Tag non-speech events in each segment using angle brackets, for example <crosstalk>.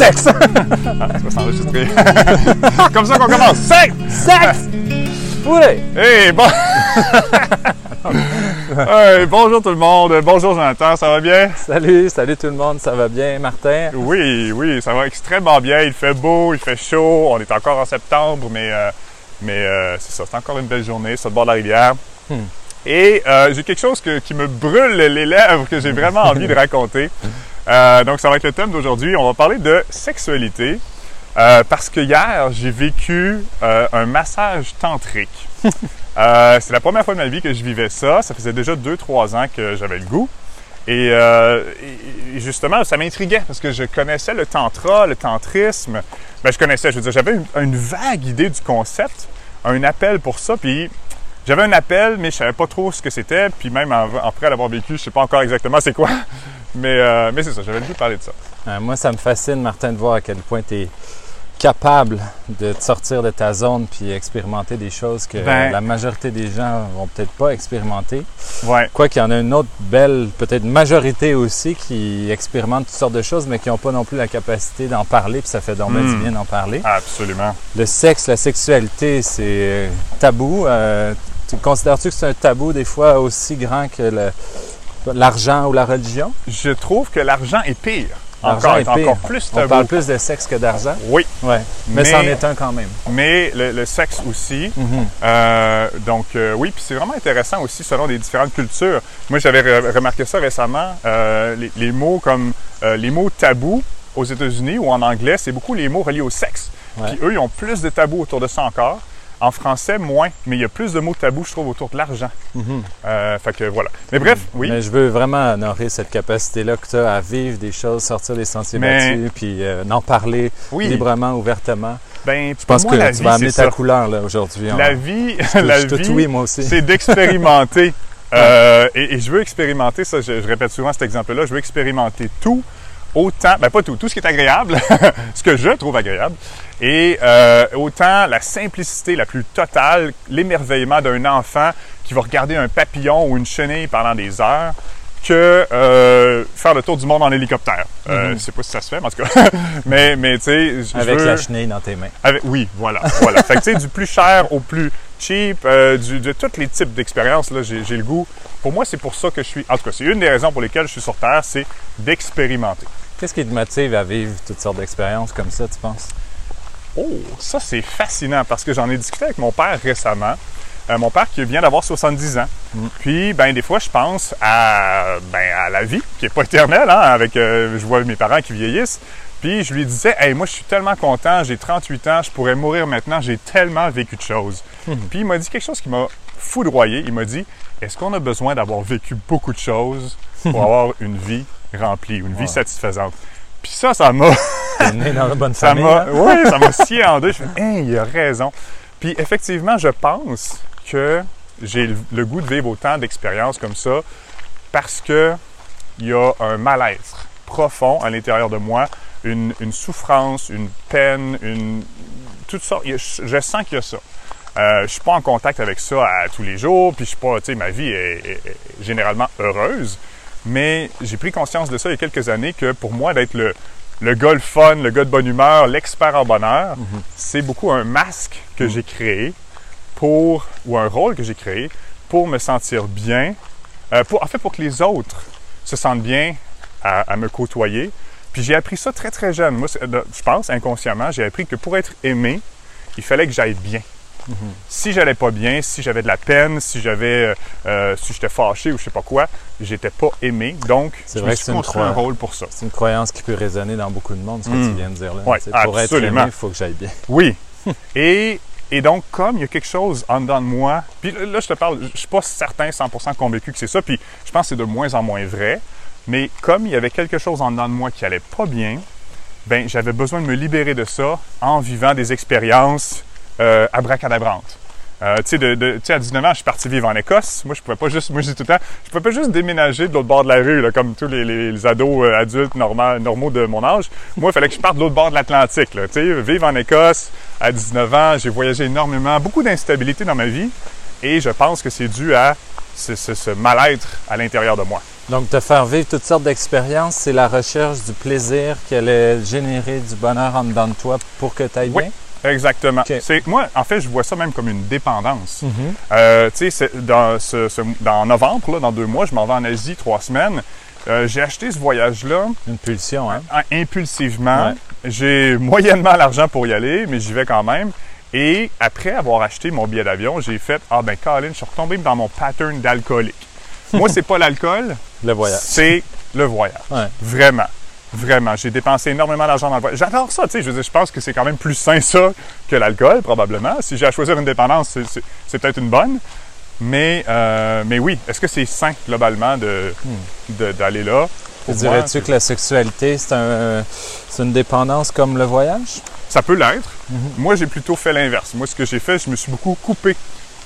Sexe! <laughs> Ça va s'enregistrer. <laughs> Comme ça qu'on commence. Sexe! Sexe! Oui! Hey, bon... <laughs> Hey, bonjour tout le monde. Bonjour Jonathan, ça va bien? Salut, salut tout le monde, ça va bien, Martin? Oui, oui, ça va extrêmement bien. Il fait beau, il fait chaud. On est encore en septembre, mais, euh, mais euh, c'est ça, c'est encore une belle journée sur le bord de la rivière. Hmm. Et euh, j'ai quelque chose que- qui me brûle les lèvres que j'ai vraiment envie de raconter. Euh, donc, ça va être le thème d'aujourd'hui. On va parler de sexualité. Euh, parce que hier, j'ai vécu euh, un massage tantrique. <laughs> C'est la première fois de ma vie que je vivais ça. Ça faisait déjà 2-3 ans que j'avais le goût. Et, justement, ça m'intriguait parce que je connaissais le tantra, le tantrisme. Ben, je connaissais, je veux dire, j'avais une, une vague idée du concept, un appel pour ça. Puis j'avais un appel, mais je savais pas trop ce que c'était. Puis même après l'avoir vécu, je sais pas encore exactement c'est quoi. Mais, euh, mais c'est ça, j'avais le goût de parler de ça. Euh, moi, ça me fascine, Martin, de voir à quel point tu es capable de te sortir de ta zone puis expérimenter des choses que Ben- la majorité des gens vont peut-être pas expérimenter. Ouais. Quoi qu'il y en a une autre belle, peut-être majorité aussi, qui expérimente toutes sortes de choses, mais qui n'ont pas non plus la capacité d'en parler, puis ça fait donc du bien d'en parler. Absolument. Le sexe, la sexualité, c'est euh, tabou. Euh, tu considères-tu que c'est un tabou des fois aussi grand que le- l'argent ou la religion? Je trouve que l'argent est pire. L'argent Encore, est pire. encore plus On parle plus de sexe que d'argent? Oui, Ouais. Mais, c'en est un quand même. mais le, le sexe aussi. Mhm. Euh, donc euh, oui, puis c'est vraiment intéressant aussi selon les différentes cultures. Moi, j'avais re- remarqué ça récemment. euh, les, les mots comme les mots tabous aux États-Unis ou en anglais, c'est beaucoup les mots reliés au sexe. Ouais. Puis eux, ils ont plus de tabous autour de ça encore. En français, moins, mais il y a plus de mots tabous, je trouve, autour de l'argent. Euh, fait que voilà. Mais bref, oui. Mais je veux vraiment honorer cette capacité-là que tu as à vivre des choses, sortir des sentiers Mais- battus, puis euh, en parler Oui. librement, ouvertement. Ben, Je pense que tu vie, vas amener ta ça. couleur là aujourd'hui. La vie, <laughs> je <laughs> la te vie, oui, moi aussi. c'est d'expérimenter. <laughs> Euh, et, et je veux expérimenter, ça, je, je répète souvent cet exemple-là, je veux expérimenter tout, autant, ben pas tout, tout ce qui est agréable, <laughs> ce que je trouve agréable, et euh, autant la simplicité la plus totale, l'émerveillement d'un enfant qui va regarder un papillon ou une chenille pendant des heures, que euh, faire le tour du monde en hélicoptère. Euh, Mhm. Je sais pas si ça se fait, mais en tout cas. <laughs> mais, mais tu sais, Avec veux- la chenille dans tes mains. avec- oui, voilà, voilà. fait que tu sais, du plus cher au plus cheap, euh, du- de tous les types d'expériences, là, j'ai j'ai le goût. Pour moi, c'est pour ça que je suis. En tout cas, c'est une des raisons pour lesquelles je suis sur Terre, c'est d'expérimenter. Qu'est-ce qui te motive à vivre toutes sortes d'expériences comme ça, tu penses? Oh, ça c'est fascinant parce que j'en ai discuté avec mon père récemment. Euh, mon père qui vient d'avoir 70 ans. Mm. Puis, ben, des fois, je pense à, ben, à la vie, qui n'est pas éternelle, hein, avec, euh, je vois mes parents qui vieillissent. Puis, je lui disais, hey, moi, je suis tellement content, j'ai 38 ans, je pourrais mourir maintenant, j'ai tellement vécu de choses. <laughs> Puis, il m'a dit quelque chose qui m'a foudroyé. Il m'a dit, est-ce qu'on a besoin d'avoir vécu beaucoup de choses pour <laughs> avoir une vie remplie, une vie satisfaisante? Puis ça, ça m'a dans la bonne <laughs> ça famille. m'a, hein? ouais, ça m'a scié en deux. Je fais, Hein, il a raison. Puis effectivement, je pense que j'ai le- le goût de vivre autant d'expériences comme ça parce que il y a un mal-être profond à l'intérieur de moi, une, une souffrance, une peine, une toutes sortes. Je, sens qu'il y a ça. Euh, je suis pas en contact avec ça à tous les jours, puis je suis pas, tu sais, ma vie est, est- est généralement heureuse, mais j'ai pris conscience de ça il y a quelques années que pour moi d'être le, le gars le fun, le gars de bonne humeur, l'expert en bonheur, c'est beaucoup un masque que j'ai créé pour, ou un rôle que j'ai créé pour me sentir bien, euh, pour, en fait pour que les autres se sentent bien à, à me côtoyer. Puis j'ai appris ça très très jeune. Moi, je pense inconsciemment, j'ai appris que pour être aimé, il fallait que j'aille bien. Si j'allais pas bien, si j'avais de la peine, si j'avais, euh, euh, si j'étais fâché ou je sais pas quoi, j'étais pas aimé. Donc, C'est je vrai me suis construit un rôle pour ça. C'est une croyance qui peut résonner dans beaucoup de monde, ce que Mm. tu viens de dire là. Sais, pour être aimé, il faut que j'aille bien. <laughs> Oui. et, et donc, comme il y a quelque chose en dedans de moi, puis là, je te parle, je suis pas certain 100% convaincu que c'est ça, puis je pense que c'est de moins en moins vrai, mais comme il y avait quelque chose en dedans de moi qui allait pas bien, ben j'avais besoin de me libérer de ça en vivant des expériences euh, abracadabrantes. Euh, tu sais, à 19 ans, je suis parti vivre en Écosse. Moi, je pouvais pas juste, moi, je dis tout le temps, je pouvais pas juste déménager de l'autre bord de la rue, comme tous les, ados euh, adultes normaux de mon âge. Moi, il fallait que je parte de l'autre bord de l'Atlantique. Tu sais, vivre en Écosse à 19 ans, j'ai voyagé énormément, beaucoup d'instabilité dans ma vie. Et je pense que c'est dû à ce mal-être à l'intérieur de moi. Donc, te faire vivre toutes sortes d'expériences, c'est la recherche du plaisir qui allait générer du bonheur en dedans de toi pour que tu ailles Oui. bien? Exactement. C'est moi, en fait, je vois ça même comme une dépendance. Mhm. Euh, tu sais, dans, ce, ce- dans novembre, là, dans deux mois, je m'en vais en Asie trois semaines. Euh, j'ai acheté ce voyage-là Une pulsion, hein? impulsivement. Ouais. J'ai moyennement l'argent pour y aller, mais j'y vais quand même. Et après avoir acheté mon billet d'avion, j'ai fait Ah ben Colin, je suis retombé dans mon pattern d'alcoolique. Moi, c'est pas l'alcool, Le voyage. c'est le voyage. Ouais. Vraiment. Vraiment. J'ai dépensé énormément d'argent dans le voyage. J'adore ça, tu sais. Je veux dire, je pense que c'est quand même plus sain ça que l'alcool, probablement. Si j'ai à choisir une dépendance, c'est- peut-être une bonne. Mais, euh, mais oui, est-ce que c'est sain globalement de- de- d'aller là? Dirais-tu que la sexualité, c'est un, c'est une dépendance comme le voyage? Ça peut l'être. Mhm. Moi, j'ai plutôt fait l'inverse. Moi, ce que j'ai fait, je me suis beaucoup coupé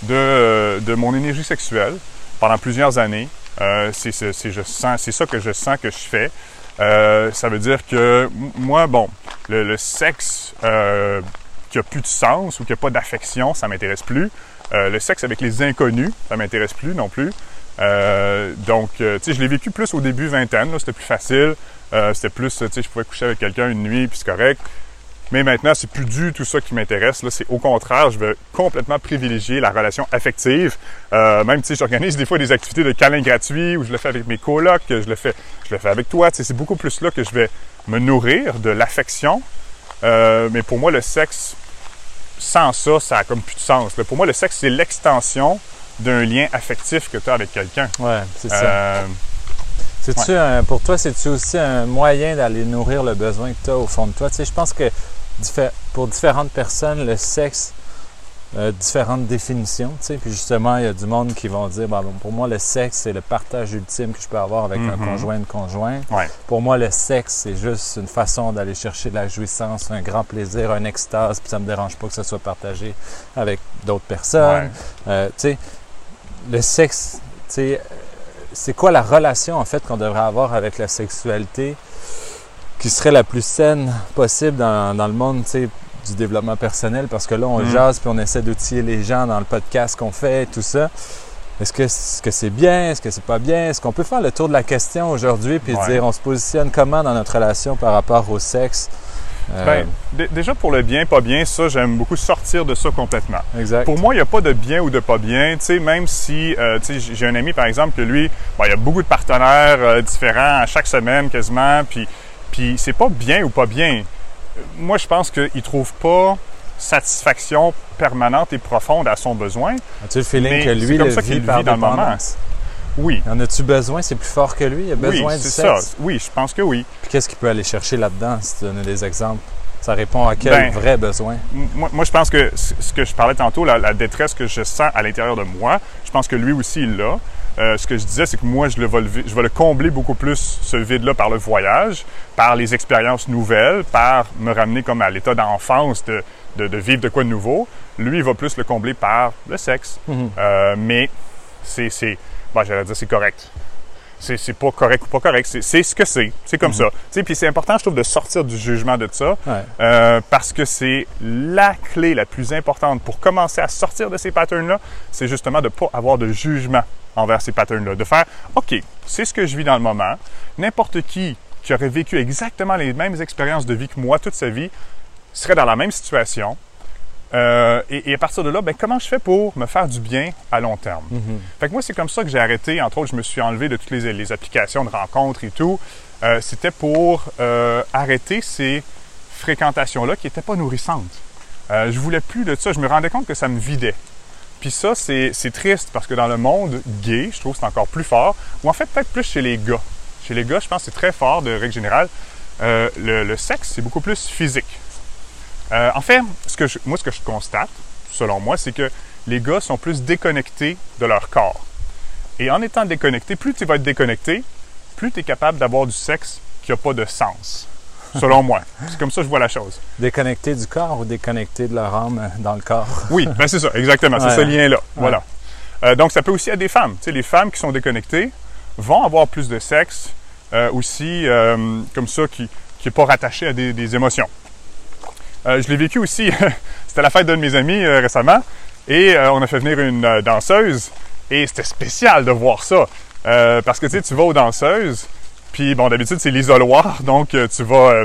de, de mon énergie sexuelle pendant plusieurs années. Euh, c'est ça que je sens que je fais. Euh, ça veut dire que moi, bon, le, sexe euh, qui a plus de sens ou qui a pas d'affection, ça m'intéresse plus. Le sexe avec les inconnus, ça m'intéresse plus non plus. Donc, tu sais, je l'ai vécu plus au début vingtaine, c'était plus facile. C'était plus, tu sais, je pouvais coucher avec quelqu'un une nuit, puis c'est correct. Mais maintenant, c'est plus du tout ça qui m'intéresse. Là, c'est au contraire, je veux complètement privilégier la relation affective. Euh, même, tu sais, j'organise des fois des activités de câlin gratuits où je le fais avec mes colocs, je le fais, je le fais avec toi. Tu c'est beaucoup plus là que je vais me nourrir de l'affection. Euh, mais pour moi, le sexe, sans ça, ça a comme plus de sens. là. Pour moi, le sexe, c'est l'extension d'un lien affectif que tu as avec quelqu'un. Ouais, c'est ça. Euh, C'est-tu un- pour toi, c'est-tu aussi un moyen d'aller nourrir le besoin que tu as au fond de toi? Tu sais, je pense que pour différentes personnes, le sexe a différentes définitions. Tu sais, puis justement, il y a du monde qui vont dire, bon, pour moi, le sexe, c'est le partage ultime que je peux avoir avec un Mhm. conjoint, une conjoint. Ouais. Pour moi, le sexe, c'est juste une façon d'aller chercher de la jouissance, un grand plaisir, un extase, puis ça me dérange pas que ça soit partagé avec d'autres personnes. ouais. Euh, tu sais, le sexe, tu sais, euh, c'est quoi la relation en fait qu'on devrait avoir avec la sexualité? Qui serait la plus saine possible dans, dans le monde, tu sais, du développement personnel? Parce que là, on Mm. jase puis on essaie d'outiller les gens dans le podcast qu'on fait tout ça. Est-ce que c'est bien? Est-ce que c'est pas bien? Est-ce qu'on peut faire le tour de la question aujourd'hui puis Ouais. dire on se positionne comment dans notre relation par rapport au sexe? Euh, Ben, dé- déjà pour le bien, pas bien, ça, j'aime beaucoup sortir de ça complètement. exact. Pour moi, il n'y a pas de bien ou de pas bien. Tu sais, même si, euh, tu sais, j'ai un ami, par exemple, que lui, bon, il y a beaucoup de partenaires euh, différents à chaque semaine quasiment, puis, puis c'est pas bien ou pas bien. Moi, je pense qu'il trouve pas satisfaction permanente et profonde à son besoin. As-tu le feeling mais que lui comme le ça vit par dans le moment? Oui, En as-tu besoin? C'est plus fort que lui? Il a besoin oui, du sexe? ça. Oui, je pense que oui. Puis qu'est-ce qu'il peut aller chercher là-dedans, si tu donnes des exemples? Ça répond à quel Ben, vrai besoin? Moi, moi, je pense que ce que je parlais tantôt, la, la détresse que je sens à l'intérieur de moi, je pense que lui aussi, il l'a. Euh, ce que je disais, c'est que moi, je, le vais le vi- je vais le combler beaucoup plus, ce vide-là, par le voyage, par les expériences nouvelles, par me ramener comme à l'état d'enfance de, de, de vivre de quoi de nouveau. Lui, il va plus le combler par le sexe. Mhm. Euh, mais c'est, c'est, bon, j'allais dire, c'est correct. C'est, c'est pas correct ou pas correct. C'est, ce que c'est. C'est comme ça. Tu sais, puis c'est important, je trouve, de sortir du jugement de ça. Ouais. Euh, parce que c'est la clé la plus importante pour commencer à sortir de ces patterns-là, c'est justement de ne pas avoir de jugement envers ces patterns-là. De faire, OK, c'est ce que je vis dans le moment. N'importe qui qui aurait vécu exactement les mêmes expériences de vie que moi toute sa vie serait dans la même situation. Euh, et, et à partir de là, ben, comment je fais pour me faire du bien à long terme? Mhm. Fait que moi, c'est comme ça que j'ai arrêté. Entre autres, je me suis enlevé de toutes les, les applications de rencontres et tout. Euh, C'était pour euh, arrêter ces fréquentations-là qui n'étaient pas nourrissantes. Euh, je voulais plus de ça. Je me rendais compte que ça me vidait. Puis ça, c'est triste parce que dans le monde gay, je trouve que c'est encore plus fort. Ou en fait, peut-être plus chez les gars. Chez les gars, je pense que c'est très fort de règle générale. Euh, le, sexe, c'est beaucoup plus physique. Euh, en fait, ce que moi, ce que je constate, selon moi, c'est que les gars sont plus déconnectés de leur corps. Et en étant déconnecté, plus tu vas être déconnecté, plus tu es capable d'avoir du sexe qui n'a pas de sens. Selon moi. C'est comme ça que je vois la chose. Déconnecté du corps ou déconnecté de leur âme dans le corps? Oui, ben c'est ça, exactement. C'est Ouais. ce lien-là. Voilà. Euh, donc, ça peut aussi être des femmes. Tu sais, les femmes qui sont déconnectées vont avoir plus de sexe euh, aussi, euh, comme ça, qui n'est pas rattaché à des, des émotions. Je l'ai vécu aussi. <laughs> c'était la fête d'un de mes amis récemment et on a fait venir une danseuse et c'était spécial de voir ça. Parce que tu sais, tu vas aux danseuses, puis bon, d'habitude, c'est l'isoloir, donc euh, tu vas, euh,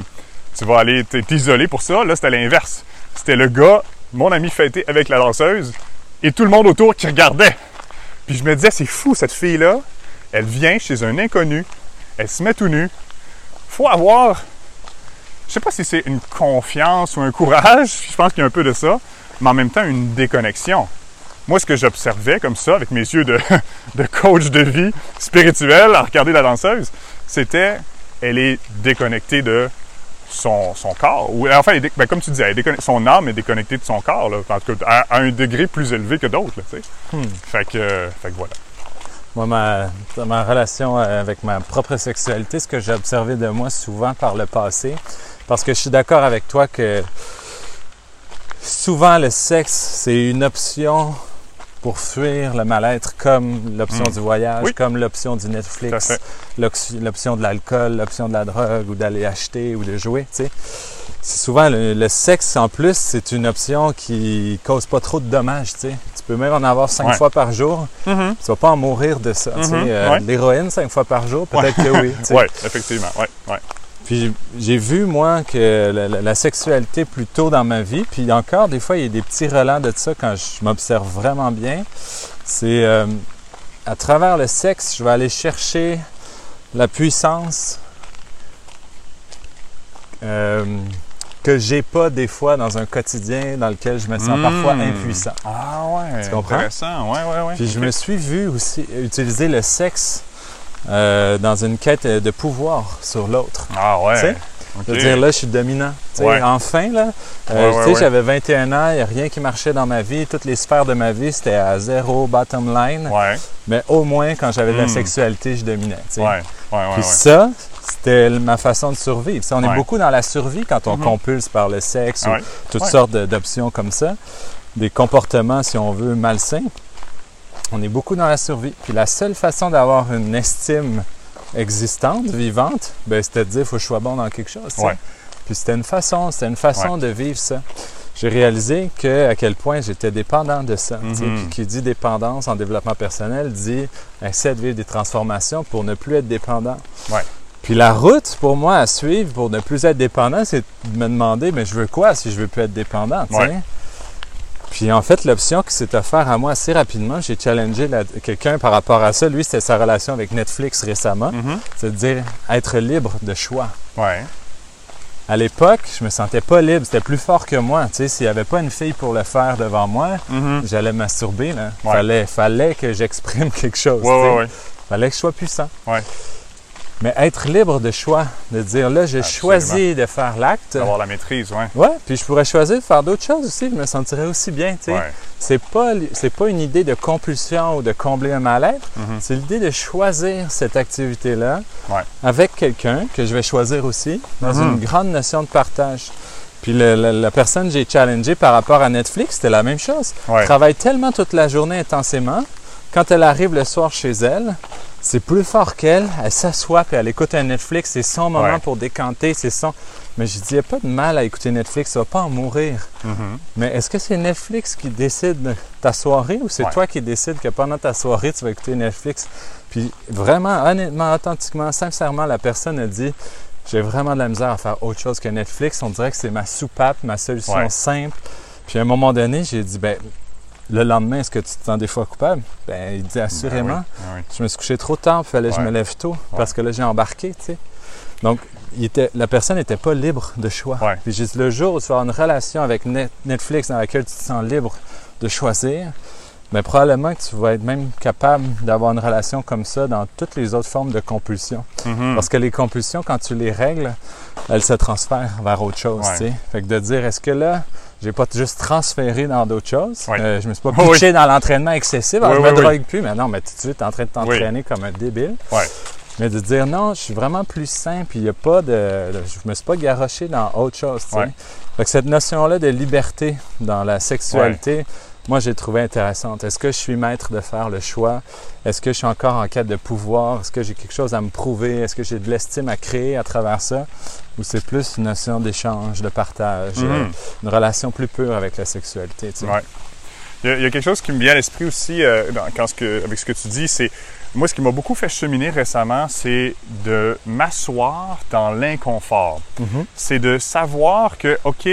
tu vas aller t'isoler pour ça. Là, c'était l'inverse. C'était le gars, mon ami fêté avec la danseuse, et tout le monde autour qui regardait. Puis je me disais, c'est fou, cette fille-là, elle vient chez un inconnu, elle se met tout nu. Faut avoir, je sais pas si c'est une confiance ou un courage, je pense qu'il y a un peu de ça, mais en même temps une déconnexion. Moi, ce que j'observais comme ça, avec mes yeux de, <laughs> de coach de vie spirituel, à regarder la danseuse, c'était, elle est déconnectée de son, son corps. Ou, enfin, elle ben, comme tu disais, son âme est déconnectée de son corps, là, en tout cas, à, à un degré plus élevé que d'autres. Hmm. Fait, que, euh, fait que voilà. Moi, ma, dans ma relation euh, avec ma propre sexualité, ce que j'ai observé de moi souvent par le passé, parce que je suis d'accord avec toi que souvent le sexe, c'est une option pour fuir le mal-être, comme l'option Mm. du voyage, Oui. comme l'option du Netflix, l'option de l'alcool, l'option de la drogue ou d'aller acheter ou de jouer, tu sais. C'est souvent le, le sexe en plus, c'est une option qui cause pas trop de dommages, tu sais. Tu peux même en avoir cinq Ouais. fois par jour, Mhm. tu vas pas en mourir de ça. tu sais. Mhm, Euh, ouais. L'héroïne, cinq fois par jour, peut-être que oui. <laughs> Oui, effectivement. Ouais. Puis j'ai- vu, moi, que la, la- la sexualité plus tôt dans ma vie, puis encore, des fois, il y a des petits relents de ça quand je m'observe vraiment bien. C'est euh, à travers le sexe, je vais aller chercher la puissance euh, que j'ai pas des fois dans un quotidien dans lequel je me sens Mm. parfois impuissant. Ah ouais. Tu comprends? Intéressant. Ouais, ouais, ouais. Puis je me suis vu aussi utiliser le sexe euh, dans une quête de pouvoir sur l'autre. Ah ouais. Tu sais, Ok. De dire là, je suis dominant. Ouais. Enfin, là, euh, Ouais, ouais, j'avais 21 ans, il n'y a rien qui marchait dans ma vie. Toutes les sphères de ma vie, c'était à zéro bottom line. Mais au moins, quand j'avais de la Mm. sexualité, je dominais. Puis ça, c'était ma façon de survivre. On est beaucoup dans la survie quand on Mhm. compulse par le sexe ou toutes sortes d'options comme ça. Des comportements, si on veut, malsains. On est beaucoup dans la survie. Puis la seule façon d'avoir une estime existante, vivante, ben, c'était de dire faut que je sois bon dans quelque chose. Ouais. Puis c'était une façon, c'était une façon de vivre ça. J'ai réalisé que à quel point j'étais dépendant de ça. Mhm. Puis qui dit dépendance en développement personnel dit essaie de vivre des transformations pour ne plus être dépendant. Ouais. Puis la route pour moi à suivre pour ne plus être dépendant, c'est de me demander mais je veux quoi si je veux plus être dépendant. Puis en fait, l'option qui s'est offerte à moi assez rapidement, j'ai challengé quelqu'un par rapport à ça. Lui, c'était sa relation avec Netflix récemment. Mhm. C'est de dire être libre de choix. Ouais. À l'époque, je me sentais pas libre, c'était plus fort que moi. Tu sais, s'il n'y avait pas une fille pour le faire devant moi, Mhm. j'allais masturber. Là. Ouais. Fallait, fallait que j'exprime <laughs> quelque chose. Ouais, ouais. Fallait que je sois puissant. Ouais. Mais être libre de choix, de dire là, j'ai choisi de faire l'acte. D'avoir la maîtrise, ouais. Ouais, puis je pourrais choisir de faire d'autres choses aussi, je me sentirais aussi bien, tu sais. Ouais. C'est pas pas une idée de compulsion ou de combler un mal-être, Mhm. c'est l'idée de choisir cette activité-là Ouais. avec quelqu'un que je vais choisir aussi dans Mhm. une grande notion de partage. Puis le- la personne que j'ai challengée par rapport à Netflix, c'était la même chose. Ouais. Elle travaille tellement toute la journée intensément, quand elle arrive le soir chez elle, c'est plus fort qu'elle, elle s'assoit puis elle écoute un Netflix, c'est son moment Ouais. pour décanter, c'est son... Mais je dis, il n'y a pas de mal à écouter Netflix, tu vas pas en mourir. Mhm. Mais est-ce que c'est Netflix qui décide de ta soirée ou c'est Ouais. toi qui décides que pendant ta soirée, tu vas écouter Netflix? Puis vraiment, honnêtement, authentiquement, sincèrement, la personne a dit j'ai vraiment de la misère à faire autre chose que Netflix. On dirait que c'est ma soupape, ma solution Ouais. simple. Puis à un moment donné, j'ai dit ben le lendemain, est-ce que tu te sens des fois coupable? Ben, il dit assurément. Ben oui, ben oui. Je me suis couché trop tard, il fallait que je me lève tôt parce que là, j'ai embarqué, tu sais. Donc, il était, la personne n'était pas libre de choix. Ouais. Puis j'ai dit, le jour où tu vas avoir une relation avec Net- Netflix dans laquelle tu te sens libre de choisir, mais probablement que tu vas être même capable d'avoir une relation comme ça dans toutes les autres formes de compulsion. Mhm. Parce que les compulsions, quand tu les règles, elles se transfèrent vers autre chose. Ouais. tu sais. Fait que de dire, est-ce que là, j'ai pas juste transféré dans d'autres choses? Ouais. Euh, je me suis pas <laughs> Oui, pitché dans l'entraînement excessif, Oui, je oui, me oui. drogue plus, mais non, mais tout de suite, tu es en train de t'entraîner comme un débile. Mais de dire non, je suis vraiment plus sain, puis il a pas de. Je me suis pas garoché dans autre chose. Fait que cette notion-là de liberté dans la sexualité, moi, j'ai trouvé intéressante. Est-ce que je suis maître de faire le choix? Est-ce que je suis encore en quête de pouvoir? Est-ce que j'ai quelque chose à me prouver? Est-ce que j'ai de l'estime à créer à travers ça? Ou c'est plus une notion d'échange, de partage, Mhm. euh, une relation plus pure avec la sexualité? tu sais? Ouais. Il y, a, il y a quelque chose qui me vient à l'esprit aussi euh, dans- quand ce que, avec ce que tu dis, c'est moi ce qui m'a beaucoup fait cheminer récemment, c'est de m'asseoir dans l'inconfort. C'est de savoir que, OK,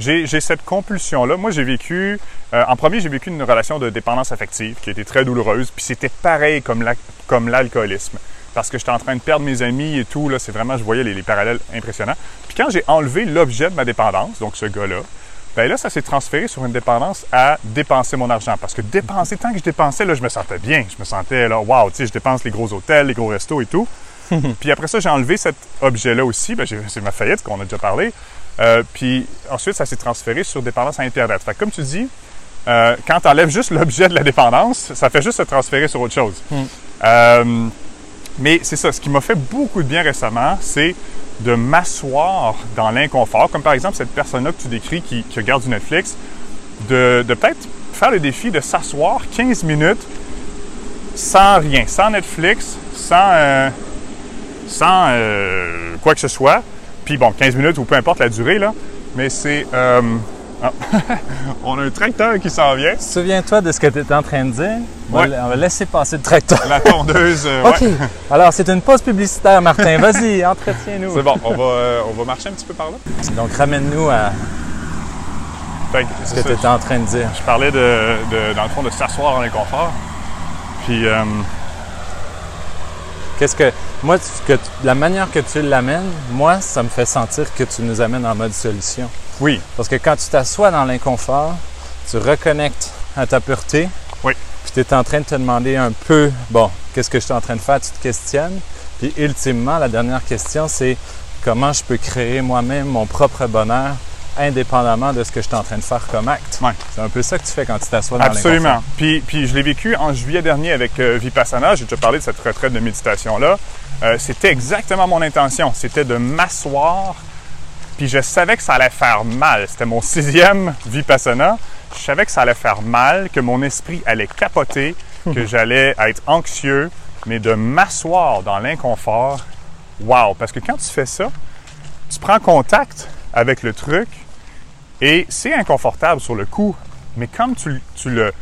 j'ai cette compulsion-là. Moi, j'ai vécu, euh, en premier, j'ai vécu une relation de dépendance affective qui été très douloureuse, puis c'était pareil comme la- comme l'alcoolisme. Parce que j'étais en train de perdre mes amis et tout, là, c'est vraiment, je voyais les, les parallèles impressionnants. Puis quand j'ai enlevé l'objet de ma dépendance, donc ce gars-là, ben là, ça s'est transféré sur une dépendance à dépenser mon argent. Parce que dépenser, tant que je dépensais, là, je me sentais bien. Je me sentais, là, waouh, tu sais, je dépense les gros hôtels, les gros restos et tout. <laughs> puis après ça, j'ai enlevé cet objet-là aussi. Ben, c'est ma faillite qu'on a déjà parlé. Euh, puis ensuite, ça s'est transféré sur dépendance à Internet. Fait que comme tu dis, euh, quand tu enlèves juste <laughs> l'objet de la dépendance, ça fait juste se transférer sur autre chose. Euh, mais c'est ça, ce qui m'a fait beaucoup de bien récemment, c'est de m'asseoir dans l'inconfort, comme par exemple cette personne-là que tu décris qui, qui regarde du Netflix, de, de peut-être faire le défi de s'asseoir 15 minutes sans rien, sans Netflix, sans, sans quoi que ce soit. Puis bon, 15 minutes ou peu importe la durée, là, mais c'est... euh, ah, <laughs> on a un tracteur qui s'en vient. Souviens-toi de ce que tu étais en train de dire. On va- Ouais. On va laisser passer le tracteur. La tondeuse... euh, OK. ouais. Alors, c'est une pause publicitaire, Martin. Vas-y, <laughs> entretiens-nous. C'est bon, on va, euh, on va marcher un petit peu par là. Donc, ramène-nous à Fait que ce que tu étais en train de dire. Je parlais de, de- dans le fond, de s'asseoir en inconfort. Puis, euh, Qu'est-ce que. Moi, tu- que tu- la manière que tu l'amènes, moi, ça me fait sentir que tu nous amènes en mode solution. oui, Parce que quand tu t'assois dans l'inconfort, tu reconnectes à ta pureté. Oui. Puis tu es en train de te demander un peu, bon, qu'est-ce que je suis en train de faire? Tu te questionnes. Puis ultimement, la dernière question, c'est comment je peux créer moi-même mon propre bonheur indépendamment de ce que je suis en train de faire comme acte. Ouais. C'est un peu ça que tu fais quand tu t'assois dans absolument. Puis, puis je l'ai vécu en juillet dernier avec euh, Vipassana. J'ai déjà parlé de cette retraite de méditation-là. Euh, c'était exactement mon intention. C'était de m'asseoir. Puis je savais que ça allait faire mal. C'était mon sixième Vipassana. Je savais que ça allait faire mal, que mon esprit allait capoter, <laughs> que j'allais être anxieux, mais de m'asseoir dans l'inconfort. Wow! Parce que quand tu fais ça, tu prends contact avec le truc et c'est inconfortable sur le coup, mais comme tu, tu le,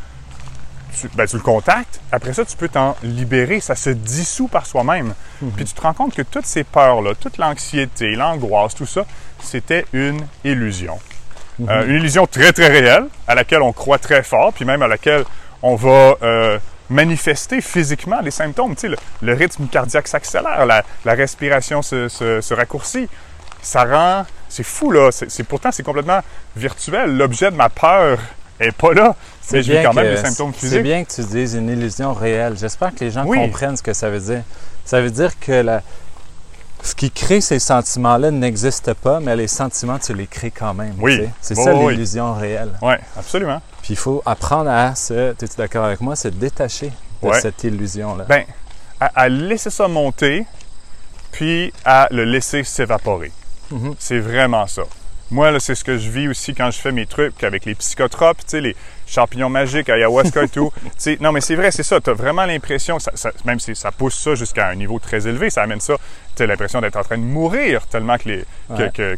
tu, ben, tu le contactes, après ça, tu peux t'en libérer. Ça se dissout par soi-même. Puis tu te rends compte que toutes ces peurs-là, toute l'anxiété, l'angoisse, tout ça, c'était une illusion. Euh, une illusion très, très réelle, à laquelle on croit très fort, puis même à laquelle on va euh, manifester physiquement les symptômes. Tu sais, le, le rythme cardiaque s'accélère, la, la respiration se, se- se raccourcit. Ça rend... C'est fou, là. C'est, c'est- pourtant, c'est complètement virtuel. L'objet de ma peur est pas là, mais j'ai bien quand même des symptômes C'est physiques. bien que tu dises une illusion réelle. J'espère que les gens Oui. comprennent ce que ça veut dire. Ça veut dire que la- ce qui crée ces sentiments-là n'existe pas, mais les sentiments, tu les crées quand même. Oui. tu sais. C'est ça oui, l'illusion réelle. Oui, absolument. Puis il faut apprendre à se, es-tu d'accord avec moi, se détacher de Ouais. cette illusion-là. À, à laisser ça monter, puis à le laisser s'évaporer. Mhm. C'est vraiment ça. Moi, c'est ce que je vis aussi quand je fais mes trucs avec les psychotropes, tu sais, les champignons magiques, ayahuasca et tout. <laughs> Non, mais c'est vrai, c'est ça. Tu as vraiment l'impression, ça, ça- même si ça pousse ça jusqu'à un niveau très élevé, ça amène ça, tu as l'impression d'être en train de mourir tellement que, les, que, Ouais. que,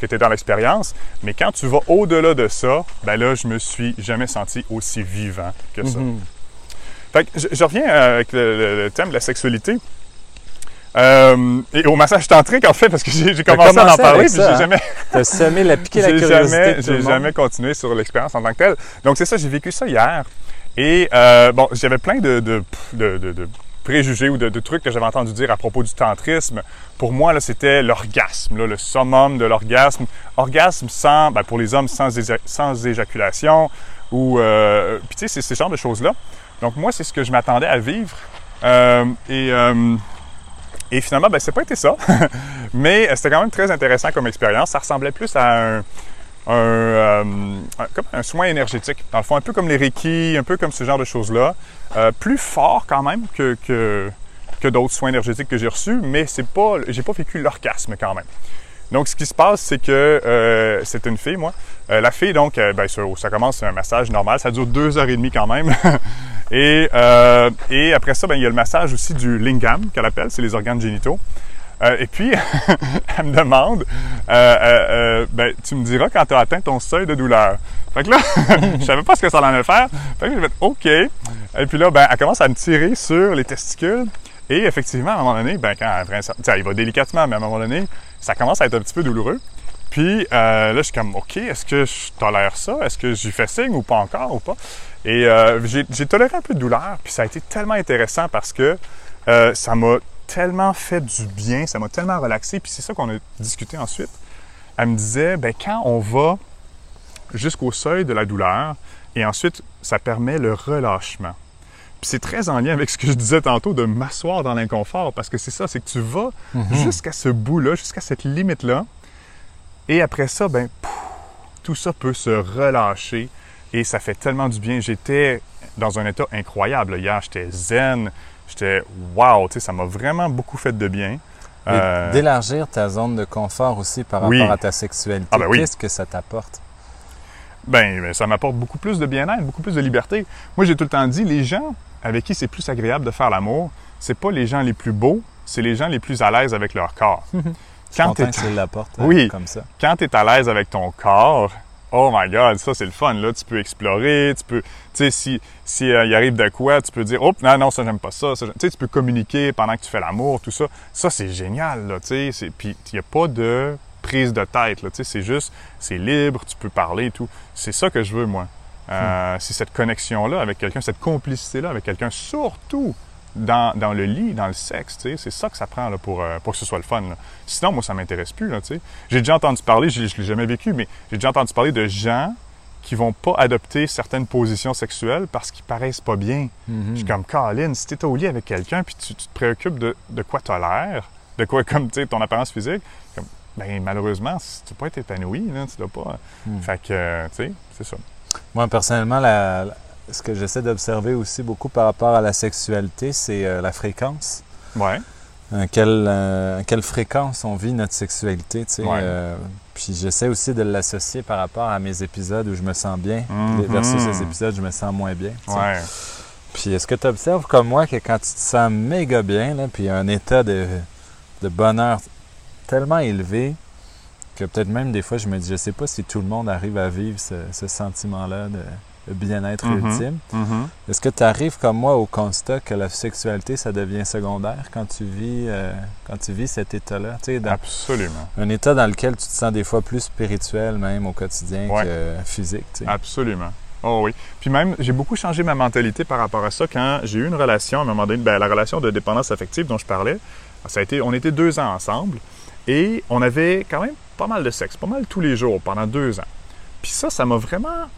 que, tu es dans l'expérience. Mais quand tu vas au-delà de ça, ben là, je me suis jamais senti aussi vivant que ça. Mhm. Fait que je, je reviens euh, avec le, le- le thème de la sexualité. Euh, et au massage tantrique, en fait, parce que j'ai commencé à en parler, puis j'ai hein? jamais, T'as semé la piqué la curiosité j'ai jamais continué sur l'expérience en tant que telle. Donc c'est ça, j'ai vécu ça hier. Et euh, bon, j'avais plein de, de, de- de- de préjugés ou de, trucs que j'avais entendu dire à propos du tantrisme. Pour moi, là, c'était l'orgasme, le summum de l'orgasme. Orgasme sans, ben, pour les hommes, sans, éja- sans éjaculation. Ou, euh, puis tu sais, c'est ce genre de choses-là. Donc moi, c'est ce que je m'attendais à vivre. Et, et finalement, ben, c'est pas été ça. <laughs> Mais euh, c'était quand même très intéressant comme expérience. Ça ressemblait plus à un, euh, un- soin énergétique. Dans le fond, un peu comme les Reiki, un peu comme ce genre de choses-là. Euh, plus fort quand même que, que, d'autres soins énergétiques que j'ai reçus, mais c'est pas, j'ai pas vécu l'orgasme quand même. Donc, ce qui se passe, c'est que c'est une fille, moi. La fille, donc, ben, ça, ça commence un massage normal. Ça dure deux heures et demie quand même. <laughs> et, euh, et après ça, ben, il y a le massage aussi du lingam, qu'elle appelle, c'est les organes génitaux. Euh, et puis, <laughs> elle me demande, euh, ben, tu me diras quand tu as atteint ton seuil de douleur. Fait que là, <laughs> je savais pas ce que ça allait faire. Fait que j'ai fait OK. Et puis là, ben, elle commence à me tirer sur les testicules. Et effectivement, à un moment donné, ben, quand elle, il va délicatement, mais à un moment donné, ça commence à être un petit peu douloureux. Puis là, je suis comme, OK, est-ce que je tolère ça? Est-ce que j'y fais signe ou pas encore ou pas? Et j'ai toléré un peu de douleur. Puis ça a été tellement intéressant parce que ça m'a tellement fait du bien, ça m'a tellement relaxé. Puis c'est ça qu'on a discuté ensuite. Elle me disait, ben quand on va jusqu'au seuil de la douleur, et ensuite, ça permet le relâchement. Puis c'est très en lien avec ce que je disais tantôt de m'asseoir dans l'inconfort, parce que c'est ça, c'est que tu vas mhm. jusqu'à ce bout-là, jusqu'à cette limite-là, et après ça, ben, tout ça peut se relâcher, et ça fait tellement du bien. J'étais dans un état incroyable hier, j'étais zen, j'étais wow, tu sais, ça m'a vraiment beaucoup fait de bien. Euh, d'élargir ta zone de confort aussi par rapport à ta sexualité. Ah, ben Qu'est-ce que ça t'apporte? Ben, ben, ça m'apporte beaucoup plus de bien-être, beaucoup plus de liberté. Moi, j'ai tout le temps dit, les gens avec qui c'est plus agréable de faire l'amour, c'est pas les gens les plus beaux, c'est les gens les plus à l'aise avec leur corps. <laughs> quand tu es... oui. comme ça. Quand tu es à l'aise avec ton corps, oh my god, ça c'est le fun. Là, tu peux explorer, tu peux, tu sais, si, si euh, il arrive de quoi, tu peux dire, oh non, non, ça j'aime pas ça. tu sais, tu peux communiquer pendant que tu fais l'amour, tout ça. Ça c'est génial, là, tu sais. Puis il n'y a pas de prise de tête, là, tu sais, c'est juste, c'est libre, tu peux parler et tout. C'est ça que je veux, moi. Euh, hmm. C'est cette connexion-là avec quelqu'un, cette complicité-là avec quelqu'un, surtout dans, dans, le lit, dans le sexe, tu c'est ça que ça prend là, pour, euh, pour que ce soit le fun. Sinon, moi, ça m'intéresse plus. Tu. J'ai déjà entendu parler, je ne l'ai jamais vécu, mais j'ai déjà entendu parler de gens qui vont pas adopter certaines positions sexuelles parce qu'ils paraissent pas bien. Mm-hmm. Je suis comme, Colin, si tu es au lit avec quelqu'un puis tu, te préoccupes de, de quoi tu as l'air, de quoi, comme, tu sais, ton apparence physique, comme, ben, malheureusement, tu peux pas être épanoui, là, tu dois pas. Mm. Fait que, tu sais, c'est ça. Moi, personnellement, la, ce que j'essaie d'observer aussi beaucoup par rapport à la sexualité, c'est euh, la fréquence. Ouais. À quelle, euh, quelle, fréquence on vit notre sexualité, tu sais. Euh, puis j'essaie aussi de l'associer par rapport à mes épisodes où je me sens bien, mm-hmm. versus ces épisodes où je me sens moins bien. Ouais. Puis est-ce que tu observes comme moi que quand tu te sens méga bien, là, puis un état de, de bonheur tellement élevé, que peut-être même des fois je me dis, je sais pas si tout le monde arrive à vivre ce, ce sentiment-là de le bien-être mm-hmm. ultime. Mm-hmm. Est-ce que tu arrives comme moi au constat que la sexualité, ça devient secondaire quand tu vis, euh, quand tu vis cet état-là? Absolument. Un état dans lequel tu te sens des fois plus spirituel même au quotidien que physique. Absolument. Oh oui. Puis même, j'ai beaucoup changé ma mentalité par rapport à ça quand j'ai eu une relation, à un moment donné, ben, la relation de dépendance affective dont je parlais, ça a été, on était deux ans ensemble et on avait quand même pas mal de sexe, pas mal tous les jours pendant deux ans. Puis ça, ça m'a vraiment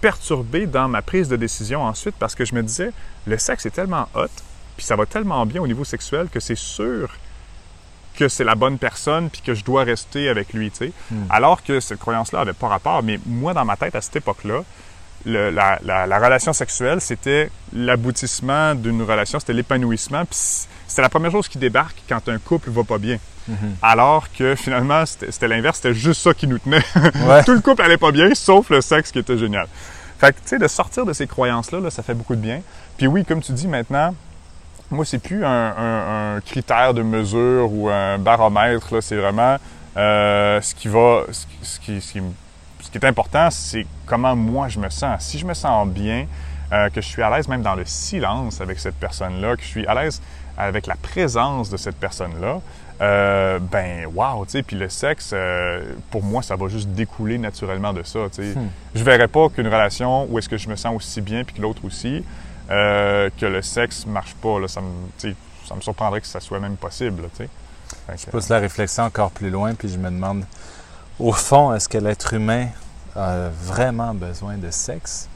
perturbé dans ma prise de décision ensuite parce que je me disais, le sexe est tellement hot, puis ça va tellement bien au niveau sexuel que c'est sûr que c'est la bonne personne puis que je dois rester avec lui, tu sais. Hmm. Alors que cette croyance-là avait pas rapport, mais moi, dans ma tête, à cette époque-là, la, la, relation sexuelle, c'était l'aboutissement d'une relation, c'était l'épanouissement, puis c'était la première chose qui débarque quand un couple va pas bien. Mhm. Alors que finalement, c'était l'inverse, c'était juste ça qui nous tenait. <laughs> Tout le couple allait pas bien, sauf le sexe qui était génial. Fait que, tu sais, de sortir de ces croyances-là, ça fait beaucoup de bien. Puis oui, comme tu dis maintenant, moi, c'est plus un, critère de mesure ou un baromètre, c'est vraiment euh, ce qui va, ce qui, ce qui est important, c'est comment moi je me sens. Si je me sens bien, euh, que je suis à l'aise même dans le silence avec cette personne-là, que je suis à l'aise avec la présence de cette personne-là, euh, ben wow, tu sais, puis le sexe, euh, pour moi, ça va juste découler naturellement de ça, tu sais. Hmm. Je verrais pas qu'une relation où est-ce que je me sens aussi bien puis que l'autre aussi, euh, que le sexe marche pas, là, ça me, ça me surprendrait que ça soit même possible, tu sais. Je pousse la réflexion encore plus loin puis je me demande, au fond, est-ce que l'être humain a vraiment besoin de sexe?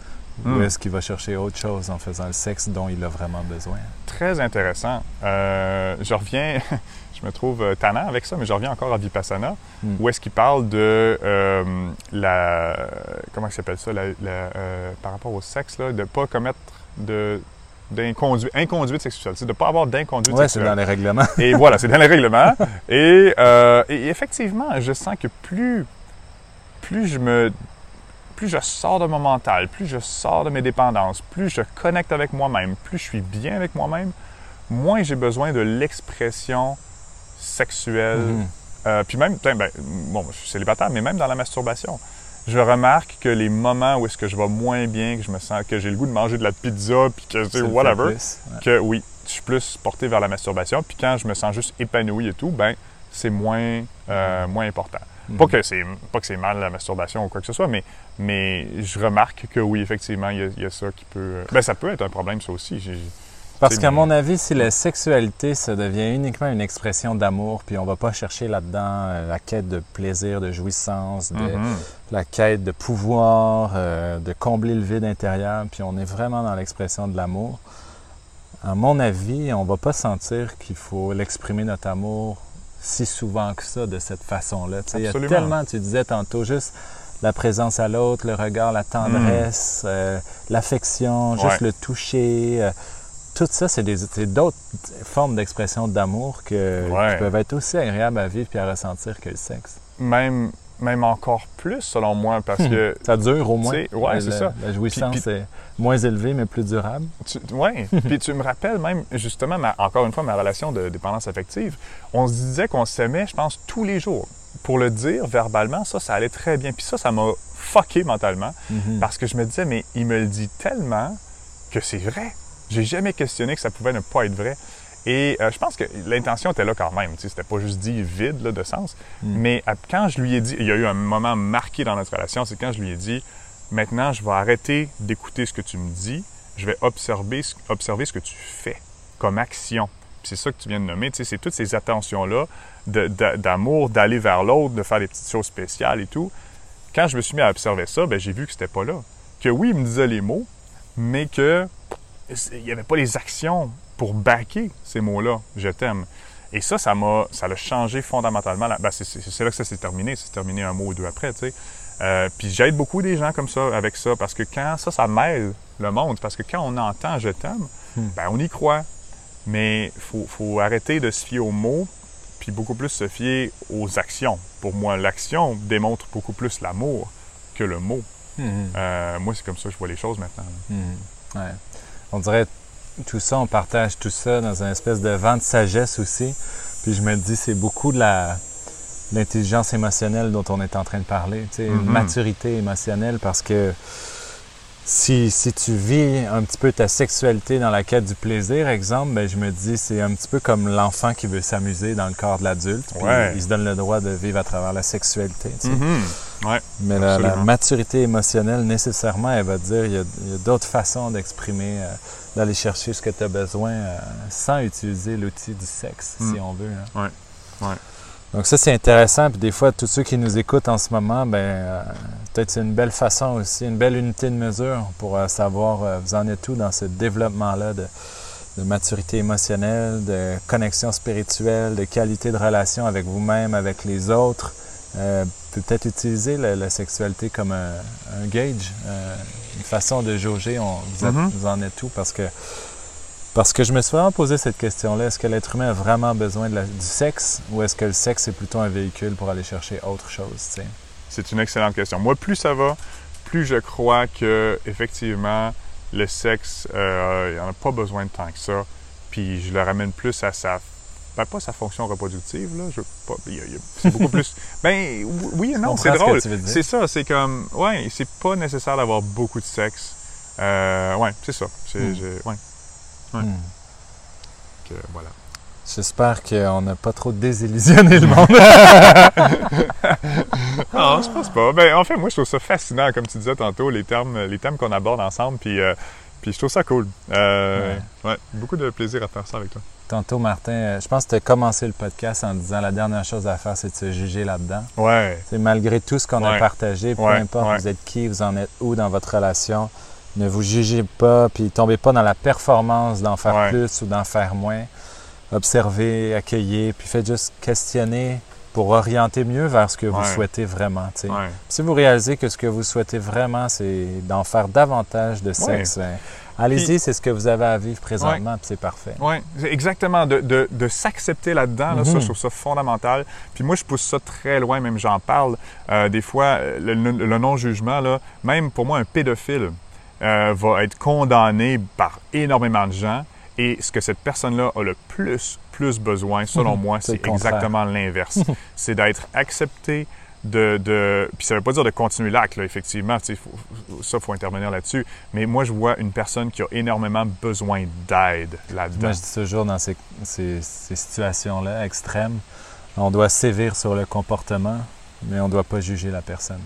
Ou hmm. est-ce qu'il va chercher autre chose en faisant le sexe dont il a vraiment besoin? Très intéressant. je reviens, <laughs> je me trouve euh, tannant avec ça, mais je reviens encore à Vipassana, hmm. où est-ce qu'il parle de euh, la. Comment s'appelle ça euh, Par rapport au sexe, là, de ne pas commettre de d'inconduite inconduite sexuelle, c'est de ne pas avoir d'inconduite ouais, c'est dans les règlements. et voilà, c'est dans les règlements. <laughs> Et, et, effectivement, je sens que plus, plus je me plus je sors de mon mental, plus je sors de mes dépendances, plus je connecte avec moi-même, plus je suis bien avec moi-même, moins j'ai besoin de l'expression sexuelle. Mhm. Euh, puis même, ben, bon, je suis célibataire, mais même dans la masturbation. Je remarque que les moments où est-ce que je vais moins bien, que je me sens, que j'ai le goût de manger de la pizza, puis que c'est whatever, plus, ouais. que oui, je suis plus porté vers la masturbation. Puis quand je me sens juste épanoui et tout, ben c'est moins, euh, moins important. Pas que c'est pas que c'est mal la masturbation ou quoi que ce soit, mais, mais je remarque que oui, effectivement, il y a, il y a ça qui peut. Ben ça peut être un problème, ça aussi. Parce qu'à mon avis, si la sexualité, ça devient uniquement une expression d'amour, puis on va pas chercher là-dedans euh, la quête de plaisir, de jouissance, de- Mhm. la quête de pouvoir, euh, de combler le vide intérieur, puis on est vraiment dans l'expression de l'amour. À mon avis, on va pas sentir qu'il faut l'exprimer notre amour si souvent que ça, de cette façon-là. Il y a tellement, tu disais tantôt, juste la présence à l'autre, le regard, la tendresse, euh, l'affection, juste Ouais. le toucher. euh, tout ça, c'est d'autres formes d'expression d'amour que, Ouais. qui peuvent être aussi agréables à vivre et à ressentir que le sexe. Même, même encore plus, selon moi, parce Hmm. que. Ça dure au moins. La- c'est ça. La jouissance Puis- est moins élevée, mais plus durable. Ouais. <laughs> Puis tu me rappelles même, justement, ma- encore une fois, ma relation de dépendance affective. On se disait qu'on s'aimait, je pense, tous les jours. Pour le dire verbalement, ça, ça allait très bien. Puis ça, ça m'a fucké mentalement. Mhm. Parce que je me disais, mais il me le dit tellement que c'est vrai. J'ai jamais questionné que ça pouvait ne pas être vrai. Et euh, je pense que l'intention était là quand même. C'était pas juste dit vide là, de sens. Mm. Mais à- quand je lui ai dit, il y a eu un moment marqué dans notre relation, c'est quand je lui ai dit, maintenant, je vais arrêter d'écouter ce que tu me dis, je vais observer, ce- observer ce que tu fais comme action. C'est ça que tu viens de nommer, c'est toutes ces attentions-là d'amour, d'aller vers l'autre, de faire des petites choses spéciales et tout. Quand je me suis mis à observer ça, ben, j'ai vu que c'était pas là. Que oui, il me disait les mots, mais que il n'y avait pas les actions pour backer ces mots-là, je t'aime. Et ça, ça m'a, ça l'a changé fondamentalement. ben, c'est, là que ça s'est terminé. C'est terminé un mot ou deux après, tu sais. Euh, puis j'aide beaucoup des gens comme ça, avec ça, parce que quand ça, ça mêle le monde. Parce que quand on entend je t'aime, Hmm. ben on y croit. Mais il faut, faut arrêter de se fier aux mots, puis beaucoup plus se fier aux actions. Pour moi, l'action démontre beaucoup plus l'amour que le mot. Mhm. Euh, moi, c'est comme ça que je vois les choses maintenant. Ouais. On dirait tout ça, on partage tout ça dans une espèce de vent de sagesse aussi. Puis je me dis, c'est beaucoup de la l'intelligence émotionnelle dont on est en train de parler, tu sais, une Mhm. maturité émotionnelle parce que si, si tu vis un petit peu ta sexualité dans la quête du plaisir, exemple, ben je me dis c'est un petit peu comme l'enfant qui veut s'amuser dans le corps de l'adulte, Ouais. il se donne le droit de vivre à travers la sexualité. tu sais. Mhm. Ouais. Mais la, maturité émotionnelle, nécessairement, elle va te dire il y a, d'autres façons d'exprimer, euh, d'aller chercher ce que tu as besoin euh, sans utiliser l'outil du sexe, si Mm. on veut. hein. Ouais. Donc ça, c'est intéressant. Puis des fois, tous ceux qui nous écoutent en ce moment, ben, euh, peut-être c'est une belle façon aussi, une belle unité de mesure pour euh, savoir euh, vous en êtes où dans ce développement-là de, de maturité émotionnelle, de connexion spirituelle, de qualité de relation avec vous-même, avec les autres. Euh, peut-être utiliser la, la sexualité comme un, un gauge, une façon de jauger on, vous, êtes- Mhm. vous en êtes où parce que parce que je me suis vraiment posé cette question-là. Est-ce que l'être humain a vraiment besoin de la- du sexe ou est-ce que le sexe est plutôt un véhicule pour aller chercher autre chose? C'est une excellente question. Moi, plus ça va, plus je crois que effectivement le sexe, euh, il n'y en a pas besoin de tant que ça. Puis je le ramène plus à sa, ben, pas sa fonction reproductive là. Je veux pas, il y a- il y a- c'est beaucoup plus. <laughs> Ben oui et non, c'est drôle. C'est ça, c'est comme, ouais, c'est pas nécessaire d'avoir beaucoup de sexe. Euh, ouais, c'est ça. C'est, Hmm. ouais, Ouais. Hmm. que, voilà. J'espère qu'on n'a pas trop désillusionné le monde. Non, <laughs> je pense pas. Ben, en fait, moi, je trouve ça fascinant, comme tu disais tantôt, les termes, les thèmes qu'on aborde ensemble, puis, euh, puis je trouve ça cool. Euh, ouais. beaucoup de plaisir à faire ça avec toi. Tantôt, Martin, euh, je pense que tu as commencé le podcast en disant la dernière chose à faire, c'est de se juger là-dedans. Ouais. C'est malgré tout ce qu'on a partagé, peu Ouais, importe vous êtes qui, vous en êtes où dans votre relation, ne vous jugez pas, puis tombez pas dans la performance d'en faire Ouais. plus ou d'en faire moins. Observez, accueillez, puis faites juste questionner pour orienter mieux vers ce que vous Ouais. souhaitez vraiment. Ouais. Si vous réalisez que ce que vous souhaitez vraiment, c'est d'en faire davantage de sexe, ben, allez-y, c'est ce que vous avez à vivre présentement, puis c'est parfait. Oui, exactement. De, de- de s'accepter là-dedans, là, ça, Mhm. je trouve ça fondamental. Puis moi, je pousse ça très loin, même j'en parle. Euh, des fois, le, le- le non-jugement, même pour moi, un pédophile euh, va être condamné par énormément de gens. Et ce que cette personne-là a le plus plus besoin, selon moi, C'est exactement l'inverse. <laughs> c'est d'être accepté, de, de... Puis ça veut pas dire de continuer l'acte, effectivement. faut- ça, il faut intervenir là-dessus. Mais moi, je vois une personne qui a énormément besoin d'aide là-dedans. Moi, je dis toujours dans ces, ces- ces situations-là extrêmes, on doit sévir sur le comportement, mais on ne doit pas juger la personne.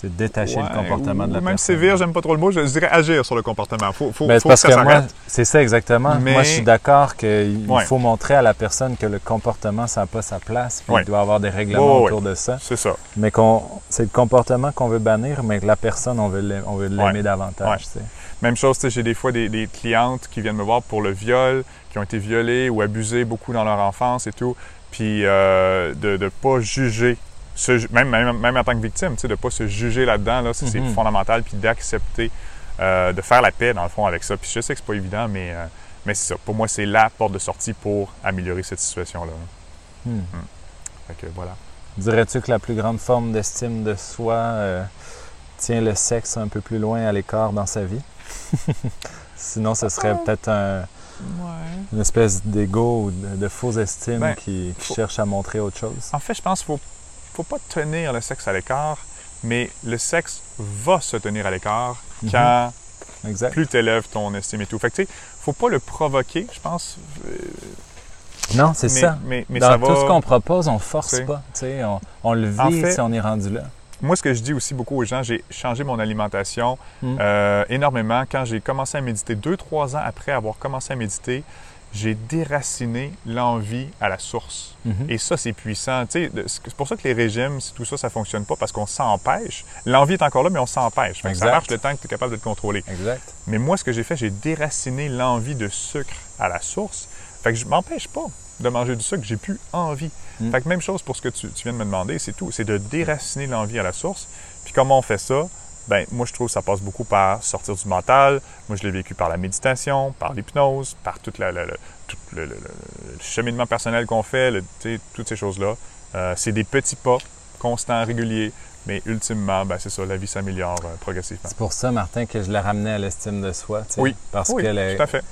C'est détacher Ouais, le comportement ou- de la même personne. sévère, j'aime pas trop le mot, je dirais agir sur le comportement. Faut, faut, Ben, faut parce que ça c'est ça exactement. Mais- Moi, je suis d'accord qu'il Ouais. faut montrer à la personne que le comportement, ça n'a pas sa place, puis Ouais. il doit y avoir des règlements autour de ça. C'est ça. Mais qu'on, c'est le comportement qu'on veut bannir, mais que la personne, on veut l'aimer, davantage. Ouais. tu sais. Même chose, j'ai des fois des, des clientes qui viennent me voir pour le viol, qui ont été violées ou abusées beaucoup dans leur enfance et tout, puis euh, de ne pas juger, se même, même, même en tant que victime, tu sais, de ne pas se juger là-dedans, là, c'est Mhm. fondamental, puis d'accepter, euh, de faire la paix, dans le fond, avec ça. Puis je sais que c'est pas évident, mais, euh, mais c'est ça. Pour moi, c'est la porte de sortie pour améliorer cette situation-là. Hmm. Fait que voilà. Dirais-tu que la plus grande forme d'estime de soi euh, tient le sexe un peu plus loin à l'écart dans sa vie? <laughs> Sinon, ce serait peut-être un- une espèce d'ego ou de, de fausse estime Ben, qui, qui faut- cherche à montrer autre chose. En fait, je pense qu'il faut, faut pas tenir le sexe à l'écart, mais le sexe va se tenir à l'écart Mhm. quand Exact. plus tu élèves ton estime et tout. Fait que, faut pas le provoquer, je pense. euh, Non, c'est ça. Mais, mais Dans ça tout ce qu'on propose, on force T'sais. pas. t'sais, On, on le vit En fait- si on est rendu là. Moi, ce que je dis aussi beaucoup aux gens, j'ai changé mon alimentation Mm. euh, énormément. Quand j'ai commencé à méditer, deux, trois ans après avoir commencé à méditer, j'ai déraciné l'envie à la source. Mhm. Et ça, c'est puissant. C'est pour ça que les régimes, tout ça, ça fonctionne pas parce qu'on s'empêche. L'envie est encore là, mais on s'empêche. Ça marche le temps que tu es capable de te contrôler. Exact. Mais moi, ce que j'ai fait, j'ai déraciné l'envie de sucre à la source. Fait que je m'empêche pas de manger du sucre, j'ai plus envie. Mm. Fait que même chose pour ce que tu, tu viens de me demander, c'est tout. C'est de déraciner l'envie à la source. Puis comment on fait ça? Ben, moi, je trouve que ça passe beaucoup par sortir du mental. Moi, je l'ai vécu par la méditation, par l'hypnose, par tout, la- la- la- tout le, le- le- le cheminement personnel qu'on fait, le- toutes ces choses-là. Euh, c'est des petits pas constants, réguliers, mais ultimement, ben, c'est ça, la vie s'améliore euh, progressivement. C'est pour ça, Martin, que je l'ai ramené à l'estime de soi. Oui. Parce Oui, que le- tout à fait.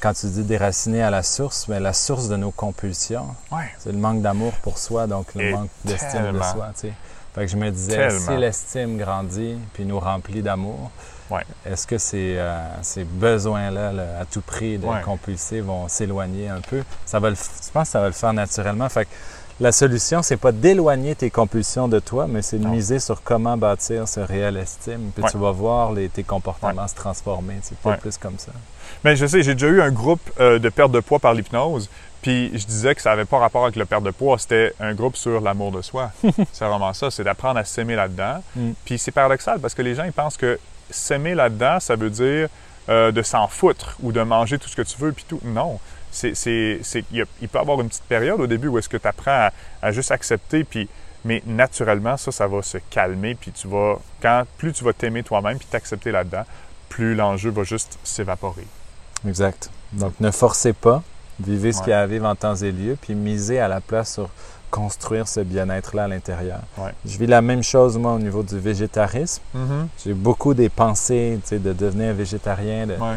quand tu dis déraciner à la source, mais la source de nos compulsions, Ouais. c'est le manque d'amour pour soi, donc le Et manque d'estime de soi. t'sais. Fait que je me disais, Tellement. si l'estime grandit puis nous remplit d'amour, Ouais. est-ce que ces, euh, ces besoins-là, là, à tout prix de Ouais. compulser, vont s'éloigner un peu? Ça va le, je pense que ça va le faire naturellement. Fait que la solution, c'est pas d'éloigner tes compulsions de toi, mais c'est de Non. miser sur comment bâtir ce réel estime. Puis Ouais. tu vas voir les, tes comportements se transformer. C'est peut-être Ouais. plus comme ça. Mais je sais, j'ai déjà eu un groupe euh, de perte de poids par l'hypnose, puis je disais que ça n'avait pas rapport avec le perte de poids, c'était un groupe sur l'amour de soi. <laughs> c'est vraiment ça, c'est d'apprendre à s'aimer là-dedans. Mm. Puis c'est paradoxal parce que les gens, ils pensent que s'aimer là-dedans, ça veut dire euh, de s'en foutre ou de manger tout ce que tu veux, puis tout. Non. C'est, c'est, c'est- il, y a- il peut y avoir une petite période au début où est-ce que tu apprends à, à juste accepter, puis mais naturellement, ça, ça va se calmer, puis tu vas, quand plus tu vas t'aimer toi-même, puis t'accepter là-dedans, plus l'enjeu va juste s'évaporer. Exact. Donc, ne forcez pas. Vivez ce Ouais. qu'il y a à vivre en temps et lieu, puis misez à la place sur construire ce bien-être-là à l'intérieur. Ouais. Je vis la même chose, moi, au niveau du végétarisme. J'ai beaucoup des pensées tu sais, de devenir végétarien. de- Ouais.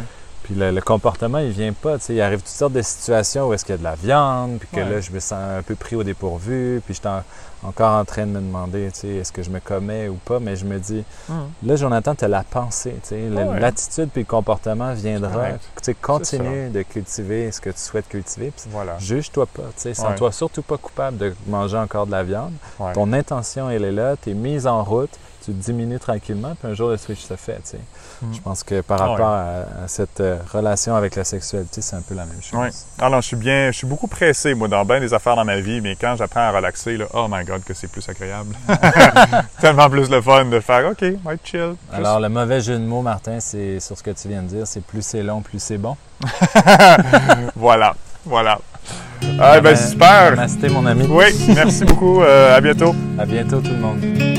Puis le, le comportement, il vient pas. tu sais, Il arrive toutes sortes de situations où est-ce qu'il y a de la viande, puis que Ouais. là, je me sens un peu pris au dépourvu, puis je suis en- encore en train de me demander, tu sais, est-ce que je me commets ou pas, mais je me dis, là, Jonathan, tu as la pensée, tu sais, le- Ouais. l'attitude puis le comportement viendra. correct. Tu sais, continue de cultiver ce que tu souhaites cultiver, puis Voilà. juge-toi pas, tu sais, Ouais. sens-toi surtout pas coupable de manger encore de la viande. Ton intention, elle est là, tu es mise en route, tu diminues tranquillement, puis un jour, le switch se fait, tu sais. Mhm. Je pense que par Ah ouais. rapport à, à cette euh, relation avec la sexualité, c'est un peu la même chose. Ouais. Ah non, je suis bien, je suis beaucoup pressé, moi, dans bien des affaires dans ma vie, mais quand j'apprends à relaxer, là, oh my god, que c'est plus agréable. <laughs> Tellement plus le fun de faire, OK, être chill. Alors, le mauvais jeu de mots, Martin, c'est sur ce que tu viens de dire, c'est plus c'est long, plus c'est bon. <laughs> voilà, voilà. Ah, ben, super. Namasté, mon ami. Oui, merci beaucoup. euh, à bientôt. À bientôt, tout le monde.